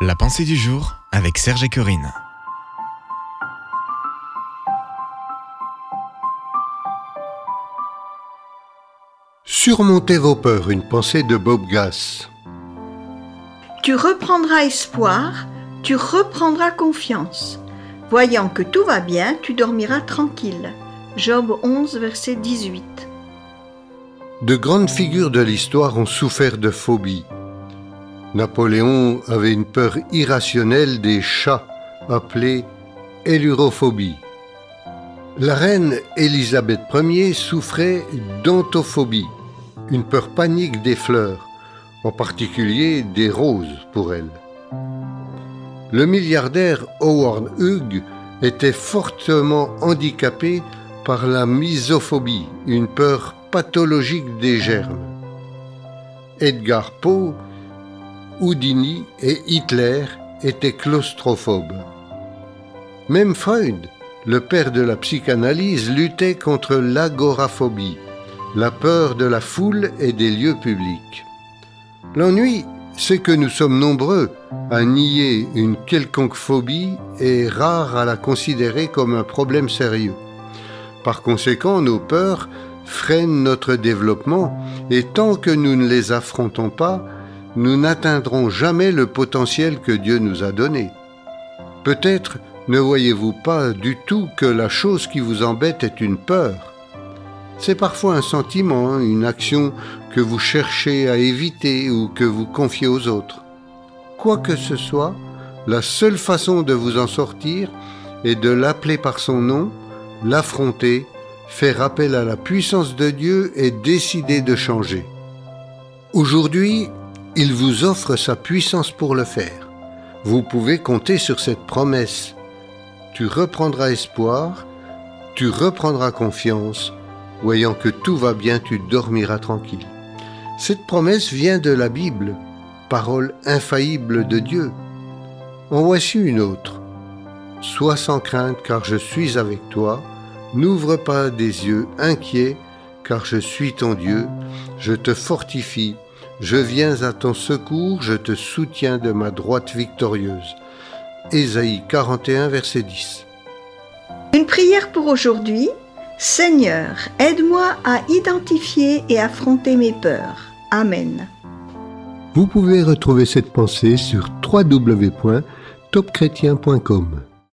La pensée du jour avec Serge et Corinne. Surmontez vos peurs, une pensée de Bob Gass. Tu reprendras espoir, tu reprendras confiance. Voyant que tout va bien, tu dormiras tranquille. Job 11, verset 18. De grandes figures de l'histoire ont souffert de phobie. Napoléon avait une peur irrationnelle des chats, appelée hélurophobie. La reine Élisabeth Ier souffrait d'antophobie, une peur panique des fleurs, en particulier des roses pour elle. Le milliardaire Howard Hughes était fortement handicapé par la misophobie, une peur pathologique des germes. Edgar Poe Houdini et Hitler étaient claustrophobes. Même Freud, le père de la psychanalyse, luttait contre l'agoraphobie, la peur de la foule et des lieux publics. L'ennui, c'est que nous sommes nombreux à nier une quelconque phobie et rares à la considérer comme un problème sérieux. Par conséquent, nos peurs freinent notre développement et tant que nous ne les affrontons pas, nous n'atteindrons jamais le potentiel que Dieu nous a donné. Peut-être ne voyez-vous pas du tout que la chose qui vous embête est une peur. C'est parfois un sentiment, une action que vous cherchez à éviter ou que vous confiez aux autres. Quoi que ce soit, la seule façon de vous en sortir est de l'appeler par son nom, l'affronter, faire appel à la puissance de Dieu et décider de changer. Aujourd'hui, il vous offre sa puissance pour le faire. Vous pouvez compter sur cette promesse. Tu reprendras espoir, tu reprendras confiance, voyant que tout va bien, tu dormiras tranquille. Cette promesse vient de la Bible, parole infaillible de Dieu. En voici une autre. Sois sans crainte car je suis avec toi, n'ouvre pas des yeux inquiets car je suis ton Dieu, je te fortifie je viens à ton secours, je te soutiens de ma droite victorieuse. Ésaïe 41, verset 10. Une prière pour aujourd'hui. Seigneur, aide-moi à identifier et affronter mes peurs. Amen. Vous pouvez retrouver cette pensée sur www.topchrétien.com.